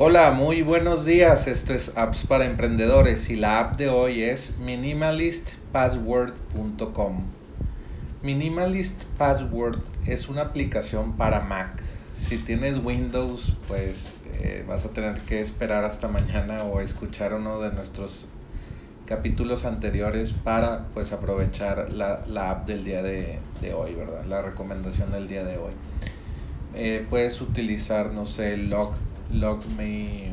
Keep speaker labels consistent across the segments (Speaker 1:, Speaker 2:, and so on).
Speaker 1: Hola, muy buenos días. Esto es Apps para Emprendedores y la app de hoy es minimalistpassword.com. Minimalist Password es una aplicación para Mac. Si tienes Windows, pues eh, vas a tener que esperar hasta mañana o escuchar uno de nuestros capítulos anteriores para pues aprovechar la, app del día de, hoy, ¿verdad? La recomendación del día de hoy. Eh, puedes utilizar, no sé, Log, LogMe.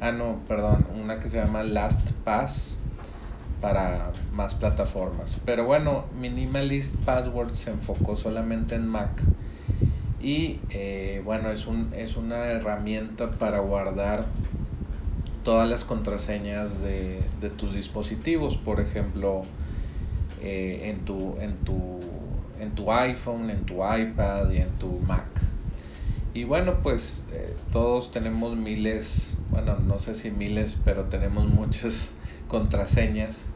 Speaker 1: Ah, no, perdón, una que se llama LastPass para más plataformas. Pero bueno, Minimalist Password se enfocó solamente en Mac. Y eh, bueno, es, un, es una herramienta para guardar todas las contraseñas de, tus dispositivos, por ejemplo, eh, en, tu, en, tu, en tu iPhone, en tu iPad y en tu Mac. Y bueno, pues eh, todos tenemos miles, bueno, no sé si miles, pero tenemos muchas contraseñas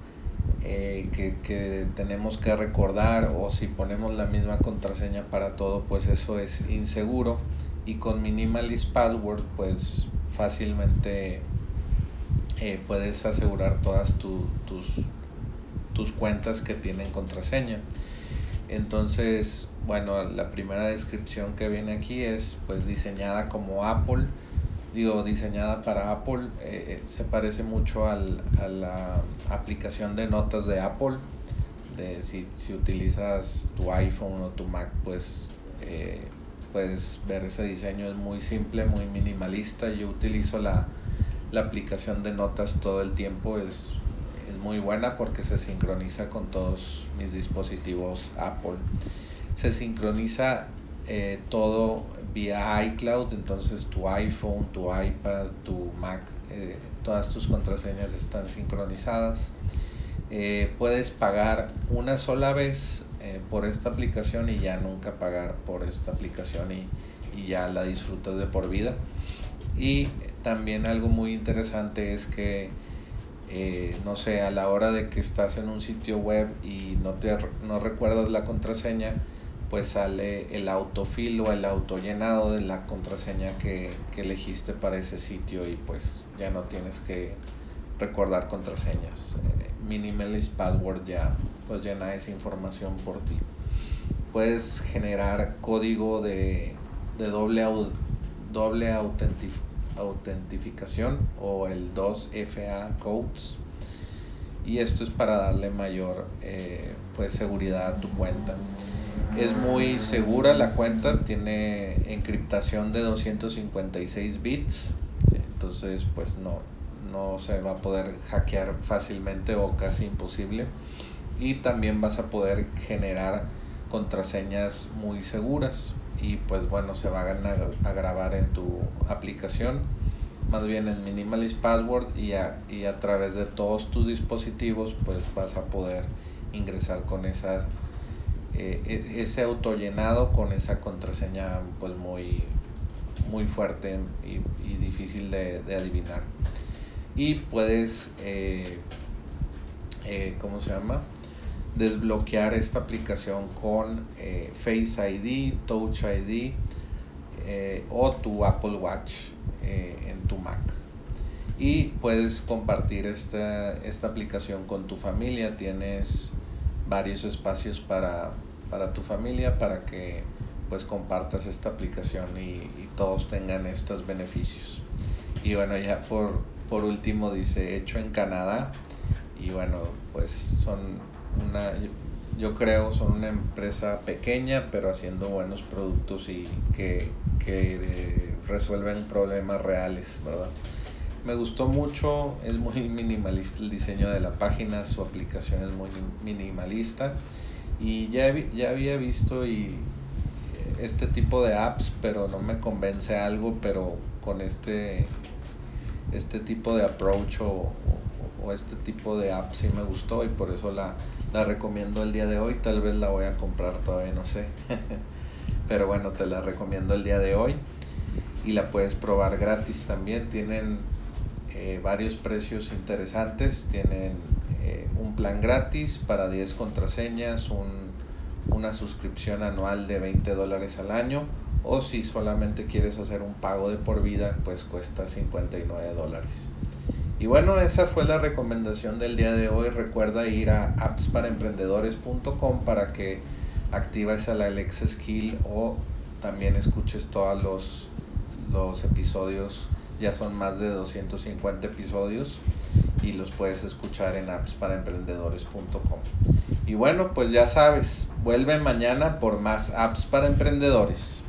Speaker 1: eh, que, que, tenemos que recordar o si ponemos la misma contraseña para todo, pues eso es inseguro. Y con Minimalist Password, pues fácilmente eh, puedes asegurar todas tus, tus cuentas que tienen contraseña. Entonces, bueno, la primera descripción que viene aquí es pues diseñada como Apple. Digo, diseñada para Apple, eh, eh, se parece mucho al, a la aplicación de notas de Apple. De si, si utilizas tu iPhone o tu Mac, pues puedes ver ese diseño. Es muy simple, muy minimalista. Yo utilizo la, la aplicación de notas todo el tiempo es, muy buena porque se sincroniza con todos mis dispositivos Apple. Se sincroniza eh, todo vía iCloud, entonces tu iPhone, tu iPad, tu Mac, eh, todas tus contraseñas están sincronizadas. Eh, puedes pagar una sola vez por esta aplicación y ya nunca pagar por esta aplicación y, y ya la disfrutas de por vida. Y también algo muy interesante es que, eh, no sé, a la hora de que estás en un sitio web y no, te, no recuerdas la contraseña, pues sale el autofill o el autollenado de la contraseña que, elegiste para ese sitio y pues ya no tienes que recordar contraseñas. Eh, Minimalist Password ya pues llena esa información por ti. Puedes generar código de, de doble, doble autentificación autentificación o el 2FA codes. Y esto es para darle mayor eh, pues seguridad a tu cuenta. Es muy segura la cuenta tiene encriptación de 256 bits. Entonces pues no no se va a poder hackear fácilmente o casi imposible. Y también vas a poder generar contraseñas muy seguras y pues bueno se van a, grabar en tu aplicación más bien en minimalist password y a, y a través de todos tus dispositivos pues vas a poder ingresar con esa eh, e, ese autollenado con esa contraseña pues muy muy fuerte y, difícil de, adivinar y puedes eh, eh, ¿cómo se llama? Desbloquear esta aplicación con eh, Face ID, Touch ID eh, o tu Apple Watch eh, en tu Mac. Y puedes compartir esta, esta aplicación con tu familia. Tienes varios espacios para, para tu familia para que pues compartas esta aplicación y, todos tengan estos beneficios. Y bueno, ya por, por último dice hecho en Canadá. Y bueno, pues son una, yo creo, son una empresa pequeña, pero haciendo buenos productos y que, que resuelven problemas reales, ¿verdad? Me gustó mucho, es muy minimalista el diseño de la página, su aplicación es muy minimalista y ya, ya había visto y este tipo de apps, pero no me convence algo, pero con este, este tipo de approach o, o este tipo de app sí me gustó y por eso la, la recomiendo el día de hoy. Tal vez la voy a comprar todavía, no sé. Pero bueno, te la recomiendo el día de hoy y la puedes probar gratis también. Tienen eh, varios precios interesantes. Tienen eh, un plan gratis para 10 contraseñas, un, una suscripción anual de 20 dólares al año o si solamente quieres hacer un pago de por vida, pues cuesta 59 dólares. Y bueno, esa fue la recomendación del día de hoy. Recuerda ir a appsparaemprendedores.com para que actives la Alexa Skill o también escuches todos los, los episodios. Ya son más de 250 episodios y los puedes escuchar en appsparaemprendedores.com. Y bueno, pues ya sabes, vuelve mañana por más apps para emprendedores.